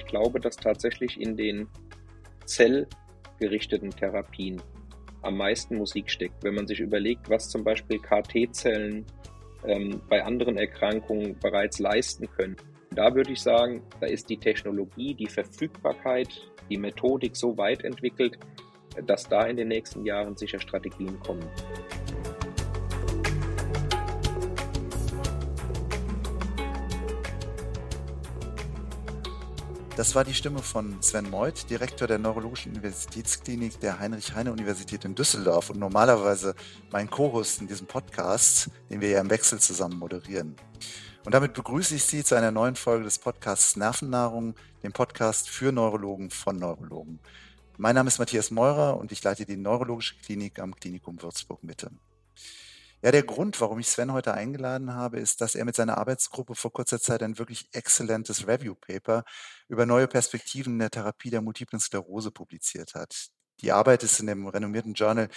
ich glaube, dass tatsächlich in den zellgerichteten Therapien am meisten Musik steckt. Wenn man sich überlegt, was zum Beispiel KT-Zellen ähm, bei anderen Erkrankungen bereits leisten können. Da würde ich sagen, da ist die Technologie, die Verfügbarkeit, die Methodik so weit entwickelt, dass da in den nächsten Jahren sicher Strategien kommen. Das war die Stimme von Sven Meuth, Direktor der Neurologischen Universitätsklinik der Heinrich-Heine-Universität in Düsseldorf und normalerweise mein Co-Host in diesem Podcast, den wir ja im Wechsel zusammen moderieren. Und damit begrüße ich Sie zu einer neuen Folge des Podcasts Nervennahrung, dem Podcast für Neurologen von Neurologen. Mein Name ist Matthias Meurer und ich leite die Neurologische Klinik am Klinikum Würzburg Mitte. Ja, der Grund, warum ich Sven heute eingeladen habe, ist, dass er mit seiner Arbeitsgruppe vor kurzer Zeit ein wirklich exzellentes Review-Paper über neue Perspektiven in der Therapie der multiplen Sklerose publiziert hat. Die Arbeit ist in dem renommierten Journal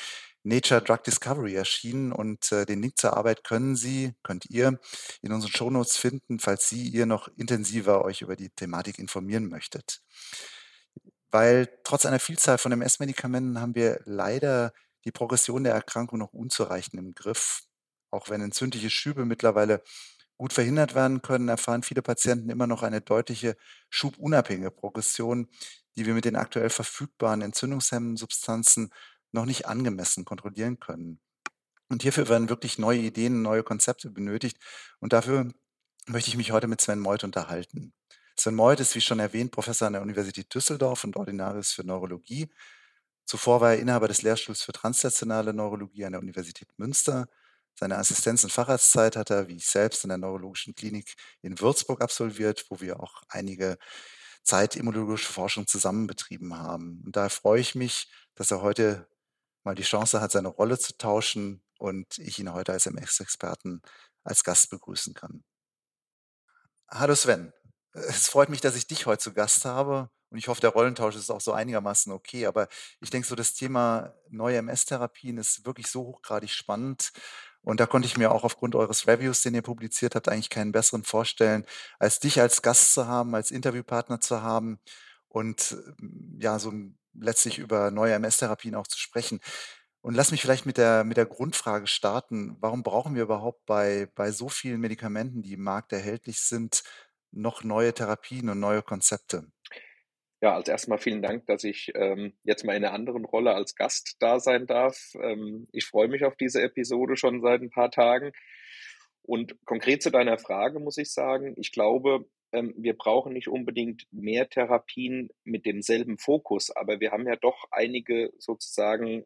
Nature Drug Discovery erschienen und äh, den Link zur Arbeit können Sie, könnt ihr in unseren Shownotes finden, falls Sie ihr noch intensiver euch über die Thematik informieren möchtet. Weil trotz einer Vielzahl von MS-Medikamenten haben wir leider die Progression der Erkrankung noch unzureichend im Griff. Auch wenn entzündliche Schübe mittlerweile gut verhindert werden können, erfahren viele Patienten immer noch eine deutliche schubunabhängige Progression, die wir mit den aktuell verfügbaren entzündungshemmenden Substanzen noch nicht angemessen kontrollieren können. Und hierfür werden wirklich neue Ideen, neue Konzepte benötigt. Und dafür möchte ich mich heute mit Sven Meuth unterhalten. Sven Meuth ist, wie schon erwähnt, Professor an der Universität Düsseldorf und Ordinarius für Neurologie Zuvor war er Inhaber des Lehrstuhls für translationale Neurologie an der Universität Münster. Seine Assistenz- und Facharztzeit hat er, wie ich selbst, in der Neurologischen Klinik in Würzburg absolviert, wo wir auch einige Zeit immunologische Forschung zusammen betrieben haben. Und daher freue ich mich, dass er heute mal die Chance hat, seine Rolle zu tauschen und ich ihn heute als MS-Experten als Gast begrüßen kann. Hallo Sven, es freut mich, dass ich dich heute zu Gast habe und ich hoffe, der Rollentausch ist auch so einigermaßen okay. Aber ich denke, so das Thema neue MS-Therapien ist wirklich so hochgradig spannend. Und da konnte ich mir auch aufgrund eures Reviews, den ihr publiziert habt, eigentlich keinen besseren vorstellen, als dich als Gast zu haben, als Interviewpartner zu haben und ja, so letztlich über neue MS-Therapien auch zu sprechen. Und lass mich vielleicht mit der, mit der Grundfrage starten. Warum brauchen wir überhaupt bei, bei so vielen Medikamenten, die im Markt erhältlich sind, noch neue Therapien und neue Konzepte? Ja, als erstmal vielen Dank, dass ich ähm, jetzt mal in einer anderen Rolle als Gast da sein darf. Ähm, ich freue mich auf diese Episode schon seit ein paar Tagen. Und konkret zu deiner Frage muss ich sagen, ich glaube, ähm, wir brauchen nicht unbedingt mehr Therapien mit demselben Fokus, aber wir haben ja doch einige sozusagen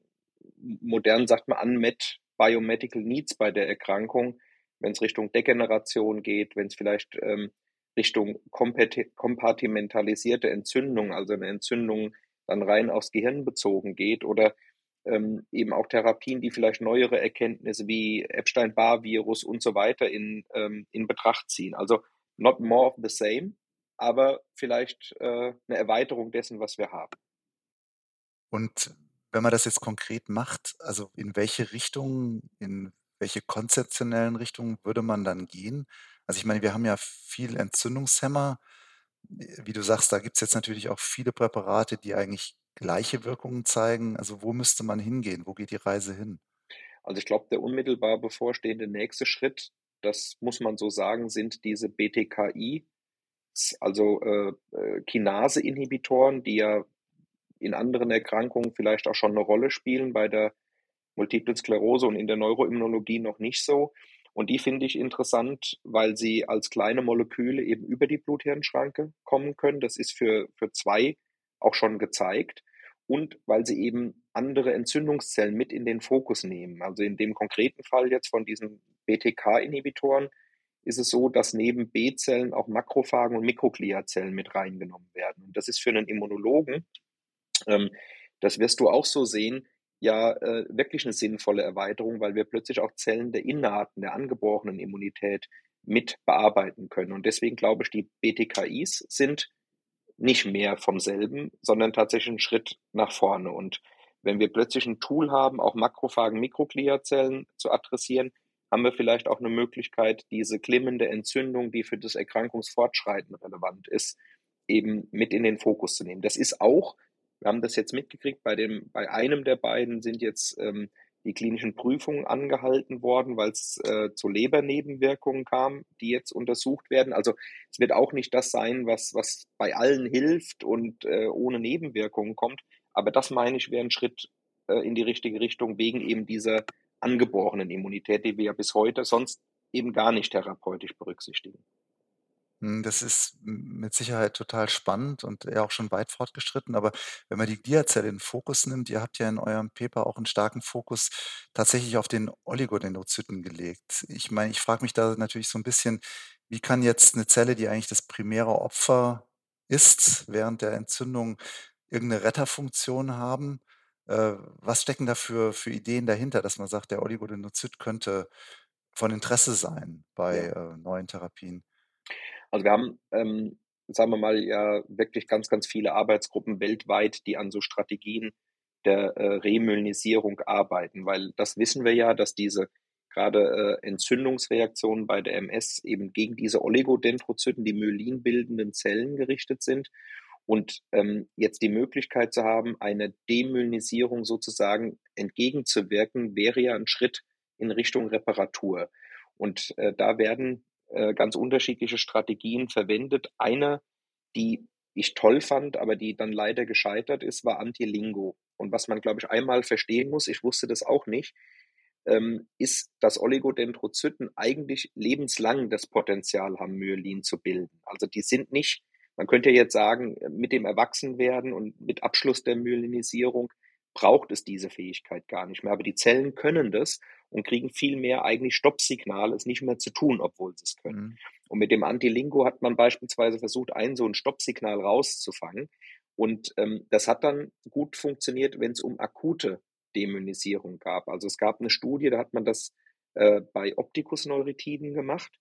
modern sagt man unmet biomedical needs bei der Erkrankung, wenn es Richtung Degeneration geht, wenn es vielleicht ähm, Richtung kompartimentalisierte Entzündung, also eine Entzündung dann rein aufs Gehirn bezogen geht oder ähm, eben auch Therapien, die vielleicht neuere Erkenntnisse wie Epstein-Barr-Virus und so weiter in, ähm, in Betracht ziehen. Also not more of the same, aber vielleicht äh, eine Erweiterung dessen, was wir haben. Und wenn man das jetzt konkret macht, also in welche Richtung, in welche konzeptionellen Richtungen würde man dann gehen? Also ich meine, wir haben ja viel Entzündungshemmer. Wie du sagst, da gibt es jetzt natürlich auch viele Präparate, die eigentlich gleiche Wirkungen zeigen. Also wo müsste man hingehen? Wo geht die Reise hin? Also ich glaube, der unmittelbar bevorstehende nächste Schritt, das muss man so sagen, sind diese BTKI, also äh, äh, Kinase-Inhibitoren, die ja in anderen Erkrankungen vielleicht auch schon eine Rolle spielen, bei der Multiple Sklerose und in der Neuroimmunologie noch nicht so. Und die finde ich interessant, weil sie als kleine Moleküle eben über die Blut-Hirn-Schranke kommen können. Das ist für, für zwei auch schon gezeigt. Und weil sie eben andere Entzündungszellen mit in den Fokus nehmen. Also in dem konkreten Fall jetzt von diesen BTK-Inhibitoren ist es so, dass neben B-Zellen auch Makrophagen und Mikrogliazellen mit reingenommen werden. Und das ist für einen Immunologen, ähm, das wirst du auch so sehen, ja äh, wirklich eine sinnvolle Erweiterung, weil wir plötzlich auch Zellen der innaten, der angeborenen Immunität mit bearbeiten können. Und deswegen glaube ich, die BTKIs sind nicht mehr vom selben, sondern tatsächlich einen Schritt nach vorne. Und wenn wir plötzlich ein Tool haben, auch Makrophagen, Mikrogliazellen zu adressieren, haben wir vielleicht auch eine Möglichkeit, diese klimmende Entzündung, die für das Erkrankungsfortschreiten relevant ist, eben mit in den Fokus zu nehmen. Das ist auch, wir haben das jetzt mitgekriegt, bei, dem, bei einem der beiden sind jetzt ähm, die klinischen Prüfungen angehalten worden, weil es äh, zu Lebernebenwirkungen kam, die jetzt untersucht werden. Also es wird auch nicht das sein, was, was bei allen hilft und äh, ohne Nebenwirkungen kommt. Aber das meine ich wäre ein Schritt äh, in die richtige Richtung wegen eben dieser angeborenen Immunität, die wir ja bis heute sonst eben gar nicht therapeutisch berücksichtigen. Hm, das ist mit Sicherheit total spannend und ja auch schon weit fortgeschritten. Aber wenn man die Gliazelle in den Fokus nimmt, ihr habt ja in eurem Paper auch einen starken Fokus tatsächlich auf den Oligodendrozyten gelegt. Ich meine, ich frage mich da natürlich so ein bisschen, wie kann jetzt eine Zelle, die eigentlich das primäre Opfer ist, während der Entzündung irgendeine Retterfunktion haben? Äh, was stecken da für für Ideen dahinter, dass man sagt, der Oligodendrozyt könnte von Interesse sein bei, Ja. äh, neuen Therapien? Also wir haben, ähm, sagen wir mal, ja wirklich ganz, ganz viele Arbeitsgruppen weltweit, die an so Strategien der äh, Remyelinisierung arbeiten, weil das wissen wir ja, dass diese gerade äh, Entzündungsreaktionen bei der MS eben gegen diese Oligodendrozyten, die Myelin bildenden Zellen gerichtet sind. Und ähm, jetzt die Möglichkeit zu haben, eine Demyelinisierung sozusagen entgegenzuwirken, wäre ja ein Schritt in Richtung Reparatur. Und äh, da werden äh, ganz unterschiedliche Strategien verwendet. Eine, die ich toll fand, aber die dann leider gescheitert ist, war Antilingo. Und was man, glaube ich, einmal verstehen muss, ich wusste das auch nicht, ähm, ist, dass Oligodendrozyten eigentlich lebenslang das Potenzial haben, Myelin zu bilden. Also die sind nicht, man könnte jetzt sagen, mit dem Erwachsenwerden und mit Abschluss der Myelinisierung braucht es diese Fähigkeit gar nicht mehr. Aber die Zellen können das und kriegen viel mehr eigentlich Stoppsignale, es nicht mehr zu tun, obwohl sie es können. Mhm. Und mit dem Antilingo hat man beispielsweise versucht, ein so ein Stoppsignal rauszufangen. Und ähm, das hat dann gut funktioniert, wenn es um akute Demyonisierung gab. Also es gab eine Studie, da hat man das äh, bei Optikusneuritiden gemacht.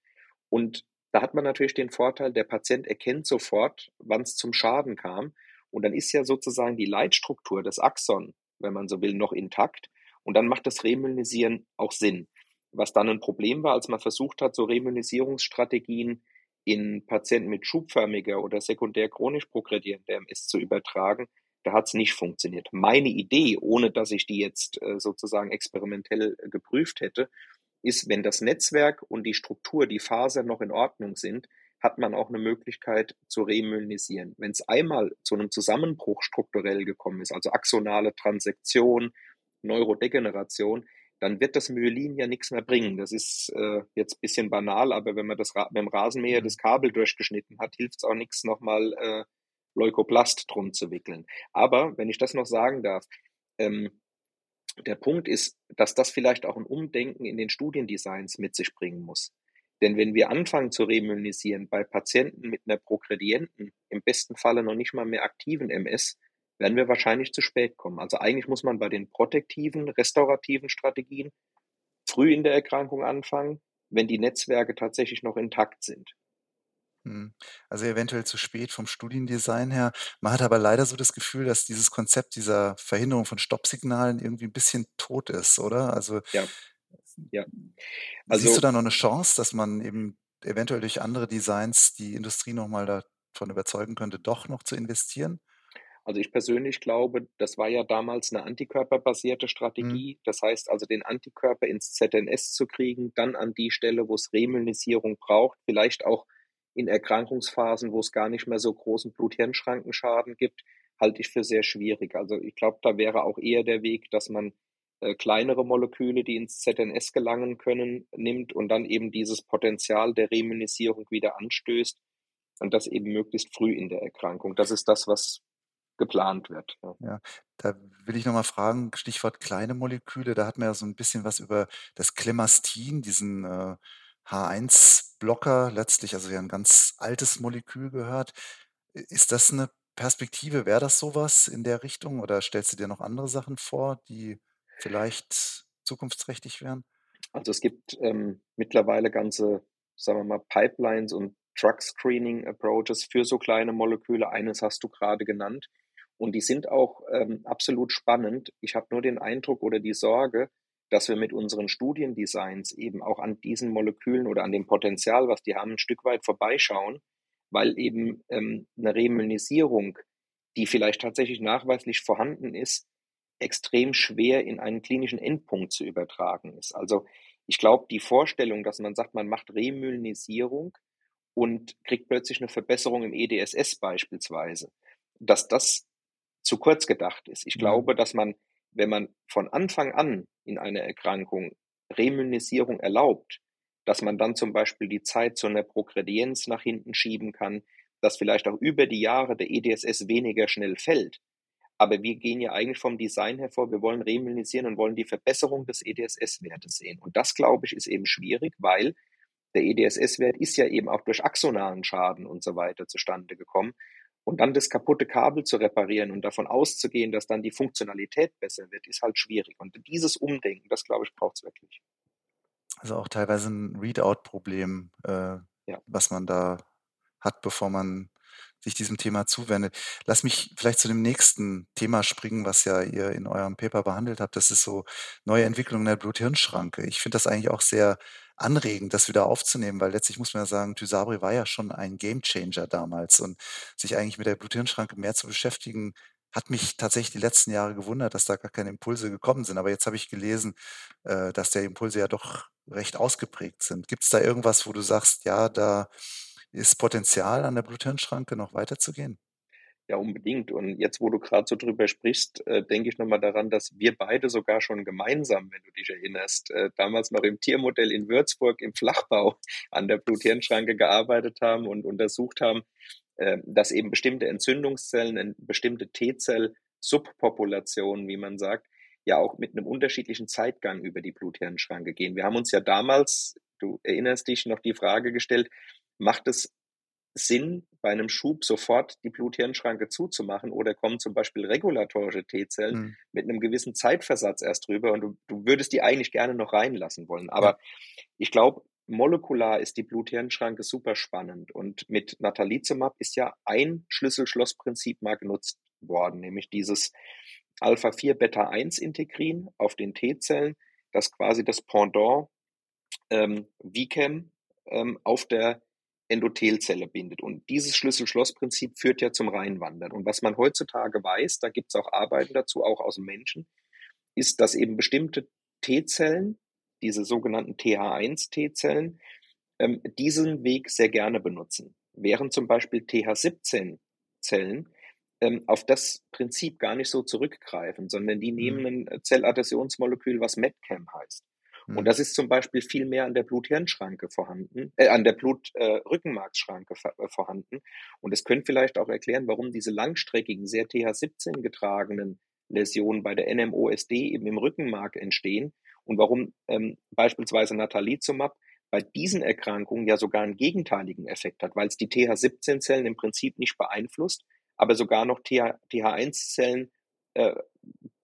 Und da hat man natürlich den Vorteil, der Patient erkennt sofort, wann es zum Schaden kam. Und dann ist ja sozusagen die Leitstruktur, das Axon, wenn man so will, noch intakt. Und dann macht das Remyelinisieren auch Sinn. Was dann ein Problem war, als man versucht hat, so Remyelinisierungsstrategien in Patienten mit schubförmiger oder sekundär chronisch progredierender MS zu übertragen, da hat es nicht funktioniert. Meine Idee, ohne dass ich die jetzt äh, sozusagen experimentell äh, geprüft hätte, ist, wenn das Netzwerk und die Struktur, die Faser noch in Ordnung sind, hat man auch eine Möglichkeit zu remyelinisieren. Wenn es einmal zu einem Zusammenbruch strukturell gekommen ist, also axonale Transektion, Neurodegeneration, dann wird das Myelin ja nichts mehr bringen. Das ist äh, jetzt bisschen banal, aber wenn man das Ra mit dem Rasenmäher das Kabel durchgeschnitten hat, hilft es auch nichts, nochmal äh, Leukoplast drum zu wickeln. Aber wenn ich das noch sagen darf, ähm, der Punkt ist, dass das vielleicht auch ein Umdenken in den Studiendesigns mit sich bringen muss. Denn wenn wir anfangen zu remyelinisieren bei Patienten mit einer progredienten, im besten Falle noch nicht mal mehr aktiven MS, werden wir wahrscheinlich zu spät kommen. Also eigentlich muss man bei den protektiven, restaurativen Strategien früh in der Erkrankung anfangen, wenn die Netzwerke tatsächlich noch intakt sind. Hm. Also eventuell zu spät vom Studiendesign her. Man hat aber leider so das Gefühl, dass dieses Konzept dieser Verhinderung von Stoppsignalen irgendwie ein bisschen tot ist, oder? Also ja. Ja. Also, siehst du da noch eine Chance, dass man eben eventuell durch andere Designs die Industrie noch mal davon überzeugen könnte, doch noch zu investieren? Also ich persönlich glaube, das war ja damals eine antikörperbasierte Mhm. Strategie. Das heißt also, den Antikörper ins ZNS zu kriegen, dann an die Stelle, wo es Remyelinisierung braucht, vielleicht auch in Erkrankungsphasen, wo es gar nicht mehr so großen Blut-Hirn-Schrankenschaden gibt, halte ich für sehr schwierig. Also ich glaube, da wäre auch eher der Weg, dass man äh, kleinere Moleküle, die ins ZNS gelangen können, nimmt und dann eben dieses Potenzial der Remyelinisierung wieder anstößt und das eben möglichst früh in der Erkrankung. Das ist das, was geplant wird. Ja. da will ich noch mal fragen, Stichwort kleine Moleküle, da hat man ja so ein bisschen was über das Clemastin, diesen äh, H1-Blocker letztlich, also ja ein ganz altes Molekül gehört. Ist das eine Perspektive? Wäre das sowas in der Richtung oder stellst du dir noch andere Sachen vor, die vielleicht zukunftsträchtig wären? Also es gibt ähm, mittlerweile ganze, sagen wir mal, Pipelines und Drug Screening Approaches für so kleine Moleküle. Eines hast du gerade genannt. Und die sind auch ähm, absolut spannend. Ich habe nur den Eindruck oder die Sorge, dass wir mit unseren Studiendesigns eben auch an diesen Molekülen oder an dem Potenzial, was die haben, ein Stück weit vorbeischauen, weil eben ähm, eine Remyelinisierung, die vielleicht tatsächlich nachweislich vorhanden ist, extrem schwer in einen klinischen Endpunkt zu übertragen ist. Also ich glaube, die Vorstellung, dass man sagt, man macht Remyelinisierung und kriegt plötzlich eine Verbesserung im EDSS beispielsweise, dass das zu kurz gedacht ist. Ich mhm. glaube, dass man, wenn man von Anfang an in einer Erkrankung Remyelinisierung erlaubt, dass man dann zum Beispiel die Zeit zu einer Progredienz nach hinten schieben kann, dass vielleicht auch über die Jahre der EDSS weniger schnell fällt. Aber wir gehen ja eigentlich vom Design hervor, wir wollen remyelisieren und wollen die Verbesserung des EDSS-Wertes sehen. Und das, glaube ich, ist eben schwierig, weil der EDSS-Wert ist ja eben auch durch axonalen Schaden und so weiter zustande gekommen. Und dann das kaputte Kabel zu reparieren und davon auszugehen, dass dann die Funktionalität besser wird, ist halt schwierig. Und dieses Umdenken, das glaube ich, braucht es wirklich. Also auch teilweise ein Readout-Problem, äh, ja. was man da hat, bevor man sich diesem Thema zuwendet. Lass mich vielleicht zu dem nächsten Thema springen, was ja ihr in eurem Paper behandelt habt. Das ist so neue Entwicklung der Blut-Hirn-Schranke. Ich finde das eigentlich auch sehr anregend, das wieder aufzunehmen, weil letztlich muss man ja sagen, Tysabri war ja schon ein Gamechanger damals und sich eigentlich mit der Blut-Hirn-Schranke mehr zu beschäftigen, hat mich tatsächlich die letzten Jahre gewundert, dass da gar keine Impulse gekommen sind. Aber jetzt habe ich gelesen, äh, dass der Impulse ja doch recht ausgeprägt sind. Gibt es da irgendwas, wo du sagst, ja, da ist Potenzial an der Blut-Hirn-Schranke noch weiterzugehen? Ja, unbedingt. Und jetzt, wo du gerade so drüber sprichst, äh, denke ich nochmal daran, dass wir beide sogar schon gemeinsam, wenn du dich erinnerst, äh, damals noch im Tiermodell in Würzburg im Flachbau an der Blut-Hirn-Schranke gearbeitet haben und untersucht haben, äh, dass eben bestimmte Entzündungszellen, bestimmte T-Zell-Subpopulationen, wie man sagt, ja auch mit einem unterschiedlichen Zeitgang über die Blut-Hirn-Schranke gehen. Wir haben uns ja damals, du erinnerst dich, noch die Frage gestellt, macht es Sinn, bei einem Schub sofort die Blut-Hirn-Schranke zuzumachen oder kommen zum Beispiel regulatorische T-Zellen mhm. mit einem gewissen Zeitversatz erst drüber und du, du würdest die eigentlich gerne noch reinlassen wollen. Aber ja. ich glaube, molekular ist die Blut-Hirn-Schranke super spannend und mit Natalizumab ist ja ein Schlüssel-Schloss-Prinzip mal genutzt worden, nämlich dieses Alpha-4-Beta-1-Integrin auf den T-Zellen, das quasi das Pendant ähm, VCAM ähm, auf der Endothelzelle bindet. Und dieses Schlüssel-Schloss-Prinzip führt ja zum Reinwandern. Und was man heutzutage weiß, da gibt es auch Arbeiten dazu, auch aus dem Menschen, ist, dass eben bestimmte T-Zellen, diese sogenannten TH1-T-Zellen, ähm, diesen Weg sehr gerne benutzen. Während zum Beispiel TH17-Zellen ähm, auf das Prinzip gar nicht so zurückgreifen, sondern die nehmen mhm. ein Zelladhäsionsmolekül, was METCAM heißt. Und mhm. das ist zum Beispiel viel mehr an der Blut-Hirn-Schranke vorhanden, äh, an der Blut-Rückenmarksschranke äh, äh, vorhanden. Und es könnte vielleicht auch erklären, warum diese langstreckigen, sehr TH17 getragenen Läsionen bei der NMOSD eben im Rückenmark entstehen und warum ähm, beispielsweise Natalizumab bei diesen Erkrankungen ja sogar einen gegenteiligen Effekt hat, weil es die TH17-Zellen im Prinzip nicht beeinflusst, aber sogar noch TH, TH1-Zellen äh,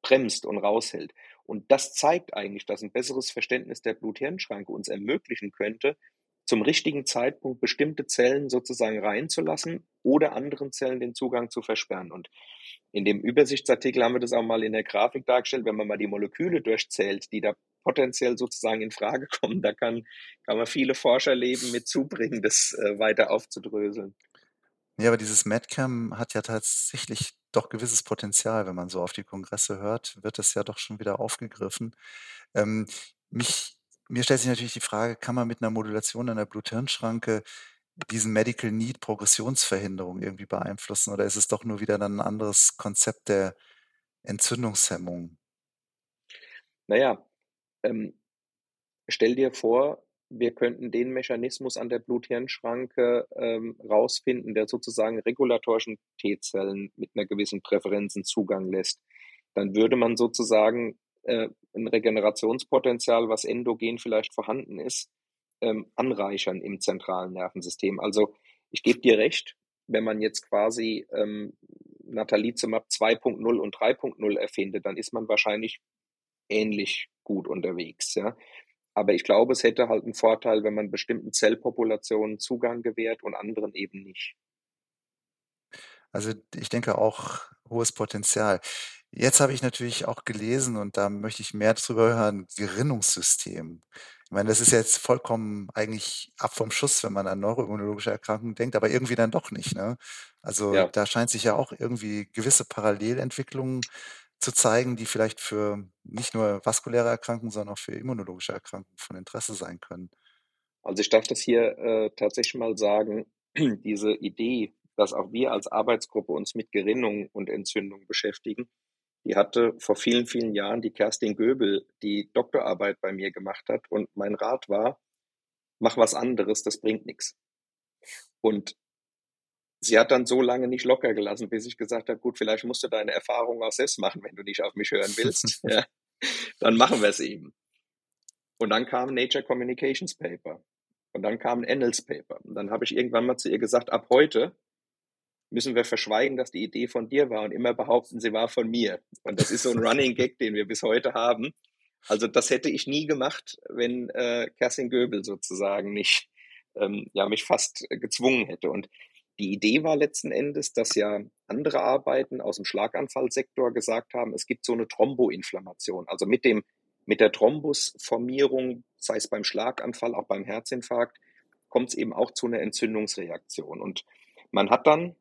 bremst und raushält. Und das zeigt eigentlich, dass ein besseres Verständnis der Blut-Hirn-Schranke uns ermöglichen könnte, zum richtigen Zeitpunkt bestimmte Zellen sozusagen reinzulassen oder anderen Zellen den Zugang zu versperren. Und in dem Übersichtsartikel haben wir das auch mal in der Grafik dargestellt, wenn man mal die Moleküle durchzählt, die da potenziell sozusagen in Frage kommen, da kann, kann man viele Forscherleben mit zubringen, das äh, weiter aufzudröseln. Ja, aber dieses Medcam hat ja tatsächlich doch gewisses Potenzial. Wenn man so auf die Kongresse hört, wird das ja doch schon wieder aufgegriffen. Ähm, mich mir stellt sich natürlich die Frage, kann man mit einer Modulation an Blut-Hirn-Schranke diesen Medical Need Progressionsverhinderung irgendwie beeinflussen oder ist es doch nur wieder dann ein anderes Konzept der Entzündungshemmung? Naja, ähm, stell dir vor, wir könnten den Mechanismus an der Blut-Hirn-Schranke ähm, rausfinden, der sozusagen regulatorischen T-Zellen mit einer gewissen Präferenzen Zugang lässt. Dann würde man sozusagen äh, ein Regenerationspotenzial, was endogen vielleicht vorhanden ist, ähm, anreichern im zentralen Nervensystem. Also ich gebe dir recht, wenn man jetzt quasi ähm, Natalizumab 2.0 und 3.0 erfindet, dann ist man wahrscheinlich ähnlich gut unterwegs. Ja? Aber ich glaube, es hätte halt einen Vorteil, wenn man bestimmten Zellpopulationen Zugang gewährt und anderen eben nicht. Also ich denke auch hohes Potenzial. Jetzt habe ich natürlich auch gelesen und da möchte ich mehr darüber hören, Gerinnungssystem. meine, das ist jetzt vollkommen eigentlich ab vom Schuss, wenn man an neuroimmunologische Erkrankungen denkt, aber irgendwie dann doch nicht, ne? Also, Ja. da scheint sich ja auch irgendwie gewisse Parallelentwicklungen zu zeigen, die vielleicht für nicht nur vaskuläre Erkrankungen, sondern auch für immunologische Erkrankungen von Interesse sein können. Also, ich darf das hier, äh, tatsächlich mal sagen, diese Idee, dass auch wir als Arbeitsgruppe uns mit Gerinnung und Entzündung beschäftigen, die hatte vor vielen, vielen Jahren die Kerstin Göbel, die Doktorarbeit bei mir gemacht hat und mein Rat war: „Mach was anderes, das bringt nix.“ Und sie hat dann so lange nicht locker gelassen, bis ich gesagt habe: „Gut, vielleicht musst du deine Erfahrungen auch selbst machen, wenn du nicht auf mich hören willst, ja, dann machen wir's eben.“ Und dann kam Nature Communications Paper und dann kam Annals Paper und dann habe ich irgendwann mal zu ihr gesagt: „Ab heute müssen wir verschweigen, dass die Idee von dir war und immer behaupten, sie war von mir.“ Und das ist so 'n Running Gag, den wir bis heute haben. Also, das hätte ich nie gemacht, wenn, äh, Kerstin Göbel sozusagen nicht, ähm, ja, mich fast gezwungen hätte. Und die Idee war letzten Endes, dass ja andere Arbeiten aus'm Schlaganfallsektor gesagt haben, es gibt so 'ne Thromboinflammation. Also, mit dem mit der Thrombusformierung, sei es beim Schlaganfall, auch beim Herzinfarkt, kommt's eben auch zu 'ner Entzündungsreaktion. Und man hat dann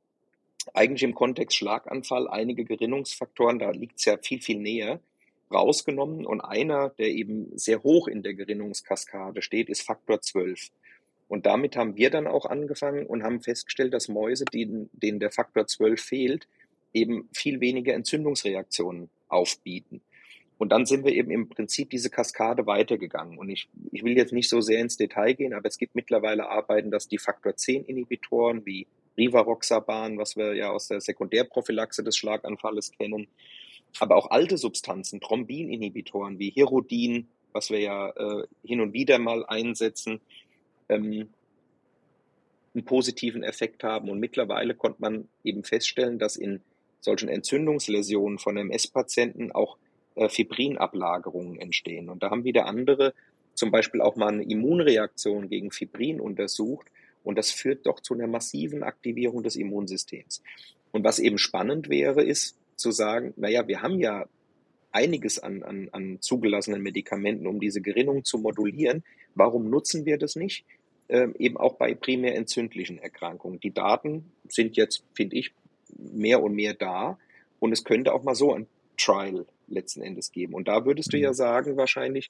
eigentlich im Kontext Schlaganfall einige Gerinnungsfaktoren, da liegt's ja viel, viel näher, rausgenommen und einer, der eben sehr hoch in der Gerinnungskaskade steht, ist Faktor 12. Und damit haben wir dann auch angefangen und haben festgestellt, dass Mäuse, denen denen der Faktor 12 fehlt, eben viel weniger Entzündungsreaktionen aufbieten. Und dann sind wir eben im Prinzip diese Kaskade weitergegangen. Und ich ich will jetzt nicht so sehr ins Detail gehen, aber es gibt mittlerweile Arbeiten, dass die Faktor 10 Inhibitoren wie Rivaroxaban, was wir ja aus der Sekundärprophylaxe des Schlaganfalles kennen, aber auch alte Substanzen, Thrombininhibitoren wie Hirudin, was wir ja, äh, hin und wieder mal einsetzen, ähm 'n positiven Effekt haben. Und mittlerweile konnte man eben feststellen, dass in solchen Entzündungsläsionen von MS-Patienten auch, äh, Fibrinablagerungen entstehen. Und da haben wieder andere zum Beispiel auch mal 'ne Immunreaktion gegen Fibrin untersucht und das führt doch zu 'ner massiven Aktivierung des Immunsystems. Und was eben spannend wäre, ist zu sagen: „Na ja, wir haben ja einiges an an an zugelassenen Medikamenten, um diese Gerinnung zu modulieren. Warum nutzen wir das nicht, eben auch bei primär entzündlichen Erkrankungen?“ Die Daten sind jetzt, finde ich, mehr und mehr da und es könnte auch mal so ein Trial letzten Endes geben. Und da würdest du ja Mhm. sagen wahrscheinlich,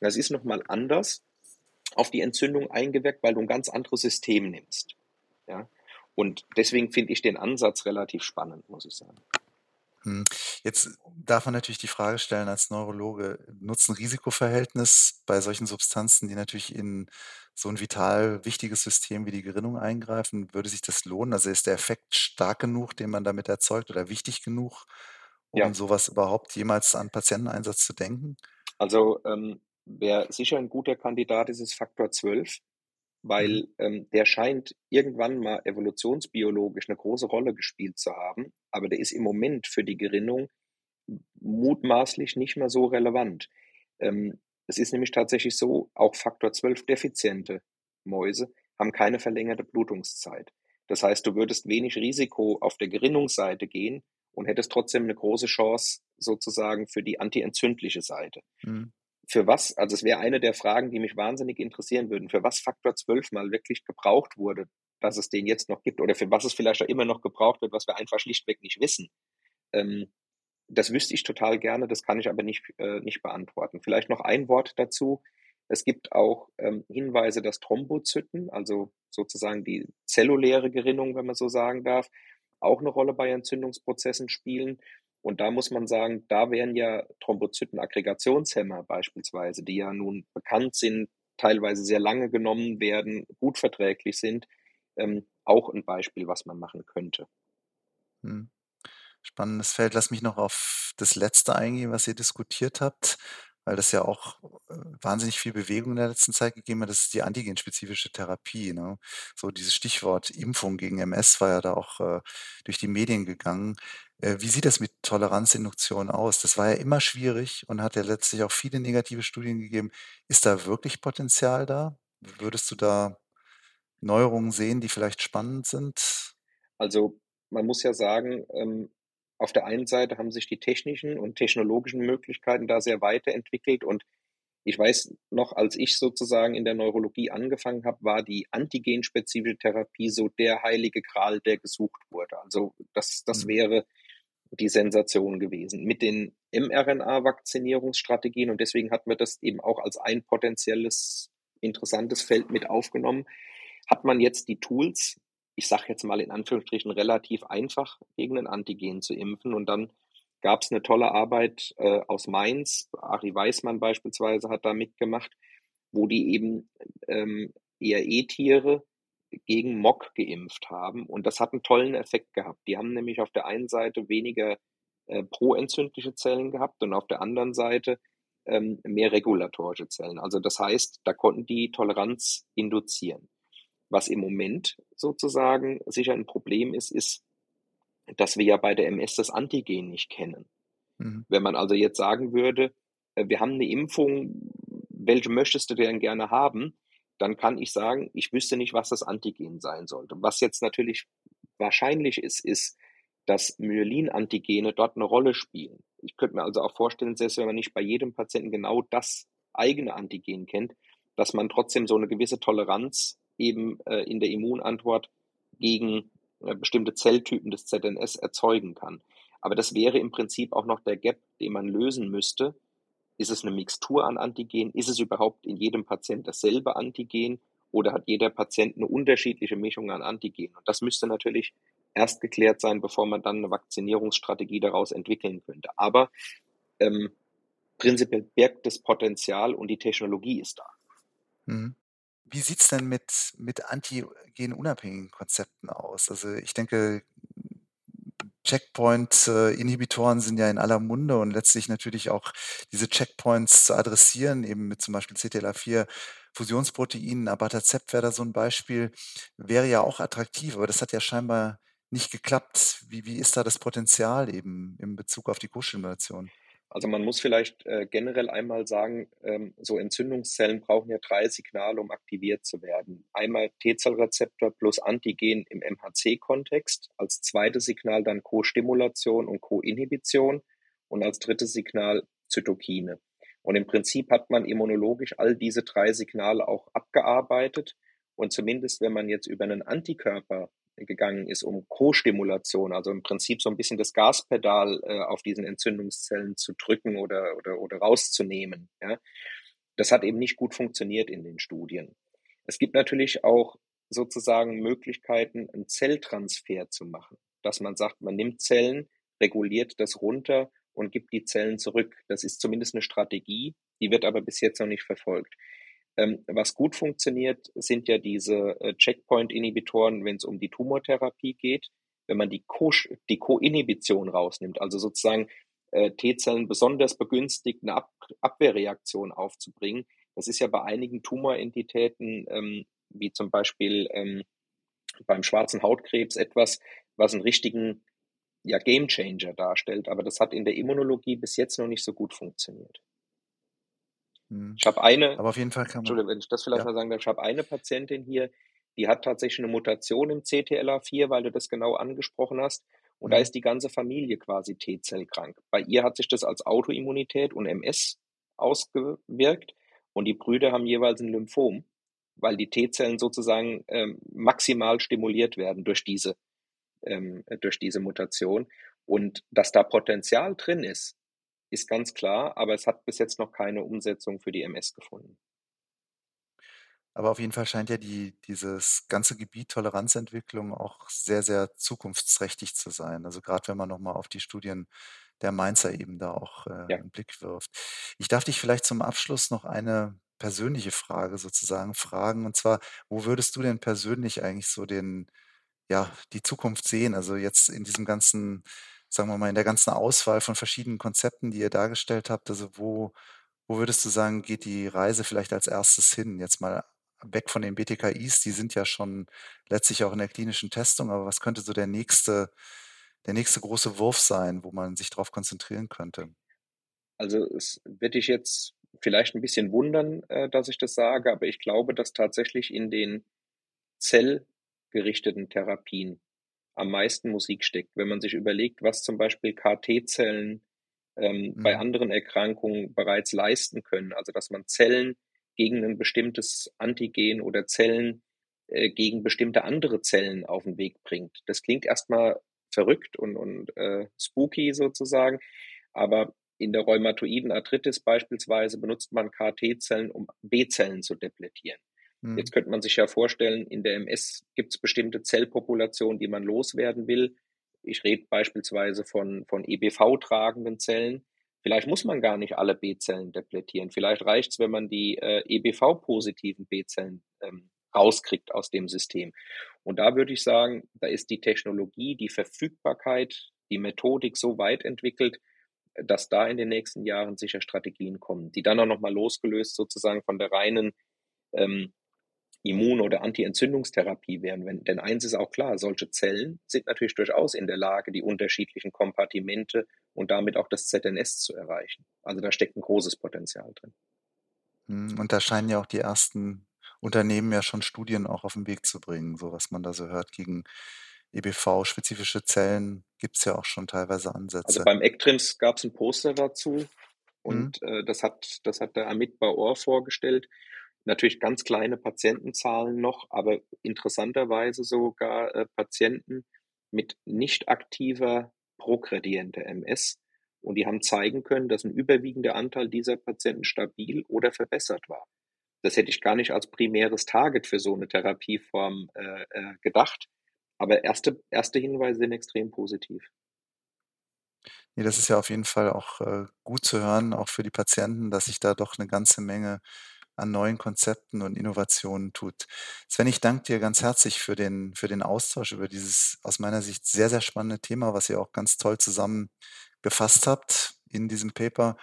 das ist noch mal anders auf die Entzündung eingewirkt, weil du 'n ganz anderes System nimmst, ja? Und deswegen finde ich den Ansatz relativ spannend, muss ich sagen. Mhm. Jetzt darf man natürlich die Frage stellen als Neurologe, Nutzen-Risiko-Verhältnis bei solchen Substanzen, die natürlich in so 'n vital wichtiges System wie die Gerinnung eingreifen. Würde sich das lohnen? Also, ist der Effekt stark genug, den man damit erzeugt oder wichtig genug, um Ja. so was überhaupt jemals an Patienteneinsatz zu denken? Also, ähm, wer sicher 'n guter Kandidat ist, ist Faktor 12, Mhm. Weil, ähm, der scheint irgendwann mal evolutionsbiologisch 'ne große Rolle gespielt zu haben, aber der ist im Moment für die Gerinnung mutmaßlich nicht mehr so relevant. Ähm, es ist nämlich tatsächlich so, auch Faktor 12 defiziente Mäuse haben keine verlängerte Blutungszeit. Das heißt, du würdest wenig Risiko auf der Gerinnungsseite gehen und hättest trotzdem 'ne große Chance sozusagen für die antientzündliche Seite. Mhm. Für was also, es wäre eine der Fragen, die mich wahnsinnig interessieren würden, für was Faktor 12 mal wirklich gebraucht wurde, dass es den jetzt noch gibt oder für was es vielleicht auch immer noch gebraucht wird, was wir einfach schlichtweg nicht wissen. Ähm, das wüsste ich total gerne, das kann ich aber nicht äh, nicht beantworten. Vielleicht noch ein Wort dazu. Es gibt auch, ähm, Hinweise, dass Thrombozyten, also sozusagen die zelluläre Gerinnung, wenn man so sagen darf, auch 'ne Rolle bei Entzündungsprozessen spielen. Und da muss man sagen, da wären ja Thrombozytenaggregationshemmer beispielsweise, die ja nun bekannt sind, teilweise sehr lange genommen werden, gut verträglich sind, ähm, auch 'n Beispiel, was man machen könnte. Mhm. Spannendes Feld. Lass mich noch auf das Letzte eingehen, was ihr diskutiert habt, weil das ja auch, äh, wahnsinnig viel Bewegung in der letzten Zeit gegeben hat. Das ist die antigenspezifische Therapie, ne? So dieses Stichwort Impfung gegen MS war ja da auch, äh, durch die Medien gegangen. Äh, wie sieht das mit Toleranzinduktion aus? Das war ja immer schwierig und hat ja letztlich auch viele negative Studien gegeben. Ist da wirklich Potenzial da? Würdest du da Neuerungen sehen, die vielleicht spannend sind? Also, man muss ja sagen, ähm, auf der einen Seite haben sich die technischen und technologischen Möglichkeiten da sehr weiterentwickelt und ich weiß noch, als ich sozusagen in der Neurologie angefangen habe, war die antigenspezifische Therapie so der heilige Gral, der gesucht wurde. Also das, das mhm. wäre die Sensation gewesen. Mit den mRNA-Vakzinierungsstrategien und deswegen hat man das eben auch als ein potenzielles interessantes Feld mit aufgenommen, hat man jetzt die Tools, ich sage jetzt mal in Anführungsstrichen relativ einfach gegen ein Antigen zu impfen und dann gab es eine tolle Arbeit äh, aus Mainz, Ari Weismann beispielsweise hat da mitgemacht, wo die eben ähm, ERE-Tiere gegen Mock geimpft haben. Und das hat einen tollen Effekt gehabt. Die haben nämlich auf der einen Seite weniger äh, proentzündliche Zellen gehabt und auf der anderen Seite ähm, mehr regulatorische Zellen. Also das heißt, da konnten die Toleranz induzieren. Was im Moment sozusagen sicher ein Problem ist, ist, dass wir ja bei der MS das Antigen nicht kennen. Mhm. Wenn man also jetzt sagen würde, äh, wir haben eine Impfung, welche möchtest du denn gerne haben? Dann kann ich sagen, ich wüsste nicht, was das Antigen sein sollte. Was jetzt natürlich wahrscheinlich ist, ist, dass Myelin-Antigene dort eine Rolle spielen. Ich könnte mir also auch vorstellen, selbst wenn man nicht bei jedem Patienten genau das eigene Antigen kennt, dass man trotzdem so eine gewisse Toleranz eben äh, in der Immunantwort gegen äh, bestimmte Zelltypen des ZNS erzeugen kann. Aber das wäre im Prinzip auch noch der Gap, den man lösen müsste. Ist es eine Mixtur an Antigen? Ist es überhaupt in jedem Patient dasselbe Antigen? Oder hat jeder Patient eine unterschiedliche Mischung an Antigen? Und das müsste natürlich erst geklärt sein, bevor man dann eine Vakzinierungsstrategie daraus entwickeln könnte. Aber ähm, prinzipiell birgt das Potenzial und die Technologie ist da. Mhm. Wie sieht's denn mit, mit antigenunabhängigen Konzepten aus? Also ich denke, Checkpoint-Inhibitoren sind ja in aller Munde und letztlich natürlich auch diese Checkpoints zu adressieren, eben mit zum Beispiel CTLA4 Fusionsproteinen, Abatacept wäre da so ein Beispiel, wäre ja auch attraktiv, aber das hat ja scheinbar nicht geklappt. Wie, wie ist da das Potenzial eben in Bezug auf die Co-Stimulation? Also man muss vielleicht äh, generell einmal sagen, ähm, so Entzündungszellen brauchen ja drei Signale, um aktiviert zu werden. Einmal T-Zellrezeptor plus Antigen im MHC-Kontext, als zweites Signal dann Co-Stimulation und Co-Inhibition und als drittes Signal Zytokine. Und im Prinzip hat man immunologisch all diese drei Signale auch abgearbeitet. Und zumindest wenn man jetzt über einen Antikörper gegangen ist, um Co-Stimulation, also im Prinzip so ein bisschen das Gaspedal äh, auf diesen Entzündungszellen zu drücken oder, oder, oder rauszunehmen. Ja. Das hat eben nicht gut funktioniert in den Studien. Es gibt natürlich auch sozusagen Möglichkeiten, einen Zelltransfer zu machen, dass man sagt, man nimmt Zellen, reguliert das runter und gibt die Zellen zurück. Das ist zumindest eine Strategie, die wird aber bis jetzt noch nicht verfolgt. Ähm, was gut funktioniert, sind ja diese äh, Checkpoint-Inhibitoren, wenn es um die Tumortherapie geht. Wenn man die, Co Co-Inhibition rausnimmt, also sozusagen äh, T-Zellen besonders begünstigt, eine Ab Abwehrreaktion aufzubringen. Das ist ja bei einigen Tumorentitäten, ähm, wie zum Beispiel ähm, beim schwarzen Hautkrebs, etwas, was einen richtigen ja, Gamechanger darstellt. Aber das hat in der Immunologie bis jetzt noch nicht so gut funktioniert. Mhm. Ich habe eine, aber auf jeden Fall kann man, Entschuldigung, wenn ich das vielleicht ja. mal sagen darf, ich habe eine Patientin hier, die hat tatsächlich eine Mutation im CTLA4, weil du das genau angesprochen hast. Und mhm. da ist die ganze Familie quasi T-Zellkrank. Bei ihr hat sich das als Autoimmunität und MS ausgewirkt und die Brüder haben jeweils ein Lymphom, weil die T-Zellen sozusagen ähm, maximal stimuliert werden durch diese, ähm, durch diese Mutation. Und dass da Potenzial drin ist, ist ganz klar, aber es hat bis jetzt noch keine Umsetzung für die MS gefunden. Aber auf jeden Fall scheint ja die, dieses ganze Gebiet Toleranzentwicklung auch sehr, sehr zukunftsträchtig zu sein. Also gerade wenn man nochmal auf die Studien der Mainzer eben da auch äh, ja. einen Blick wirft. Ich darf dich vielleicht zum Abschluss noch eine persönliche Frage sozusagen fragen. Und zwar, wo würdest du denn persönlich eigentlich so den, ja, die Zukunft sehen? Also jetzt in diesem ganzen sagen wir mal, in der ganzen Auswahl von verschiedenen Konzepten, die ihr dargestellt habt, also wo, wo würdest du sagen, geht die Reise vielleicht als erstes hin? Jetzt mal weg von den BTKIs, die sind ja schon letztlich auch in der klinischen Testung, aber was könnte so der nächste, der nächste große Wurf sein, wo man sich darauf konzentrieren könnte? Also es wird dich jetzt vielleicht ein bisschen wundern, äh, dass ich das sage, aber ich glaube, dass tatsächlich in den zellgerichteten Therapien am meisten Musik steckt. Wenn man sich überlegt, was zum Beispiel KT-Zellen ähm, mhm. bei anderen Erkrankungen bereits leisten können. Also dass man Zellen gegen ein bestimmtes Antigen oder Zellen äh, gegen bestimmte andere Zellen auf den Weg bringt. Das klingt erstmal verrückt und, und äh, spooky sozusagen, aber in der rheumatoiden Arthritis beispielsweise benutzt man KT-Zellen, um B-Zellen zu depletieren. Mhm. Jetzt könnte man sich ja vorstellen, in der MS gibt es bestimmte Zellpopulationen, die man loswerden will. Ich rede beispielsweise von, von EBV-tragenden Zellen. Vielleicht muss man gar nicht alle B-Zellen depletieren. Vielleicht reicht es, wenn man die äh, EBV-positiven B-Zellen ähm, rauskriegt aus dem System. Und da würde ich sagen, da ist die Technologie, die Verfügbarkeit, die Methodik so weit entwickelt, dass da in den nächsten Jahren sicher Strategien kommen, die dann auch nochmal losgelöst sozusagen von der reinen ähm, Immun- oder Anti-Entzündungstherapie wären. Wenn, denn eins ist auch klar, solche Zellen sind natürlich durchaus in der Lage, die unterschiedlichen Kompartimente und damit auch das ZNS zu erreichen. Also da steckt ein großes Potenzial drin. Hm, und da scheinen ja auch die ersten Unternehmen ja schon Studien auch auf den Weg zu bringen, so was man da so hört gegen EBV-spezifische Zellen gibt es ja auch schon teilweise Ansätze. Also beim ECTRIMS gab es ein Poster dazu mhm. und mhm. äh, das, hat, das hat der Amit Baor vorgestellt. Natürlich ganz kleine Patientenzahlen noch, aber interessanterweise sogar äh, Patienten mit nicht aktiver progredienter MS. Und die haben zeigen können, dass ein überwiegender Anteil dieser Patienten stabil oder verbessert war. Das hätte ich gar nicht als primäres Target für so eine Therapieform äh, äh, gedacht. Aber erste, erste Hinweise sind extrem positiv. Nee, das ist ja auf jeden Fall auch äh, gut zu hören, auch für die Patienten, dass sich da doch eine ganze Menge an neuen Konzepten und Innovationen tut. Sven, ich danke dir ganz herzlich für den, für den Austausch über dieses aus meiner Sicht sehr, sehr spannende Thema, was ihr auch ganz toll zusammengefasst habt in diesem Paper.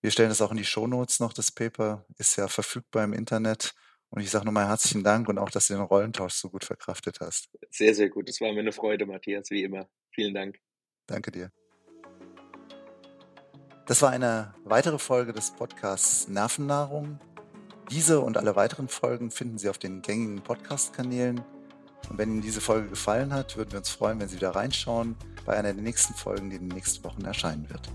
Wir stellen das auch in die Shownotes noch. Das Paper ist ja verfügbar im Internet. Und ich sage nochmal herzlichen Dank und auch, dass du den Rollentausch so gut verkraftet hast. Sehr, sehr gut. Das war mir eine Freude, Matthias, wie immer. Vielen Dank. Danke dir. Das war eine weitere Folge des Podcasts Nervennahrung. Diese und alle weiteren Folgen finden Sie auf den gängigen Podcast-Kanälen. Und wenn Ihnen diese Folge gefallen hat, würden wir uns freuen, wenn Sie wieder reinschauen bei einer der nächsten Folgen, die in den nächsten Wochen erscheinen wird.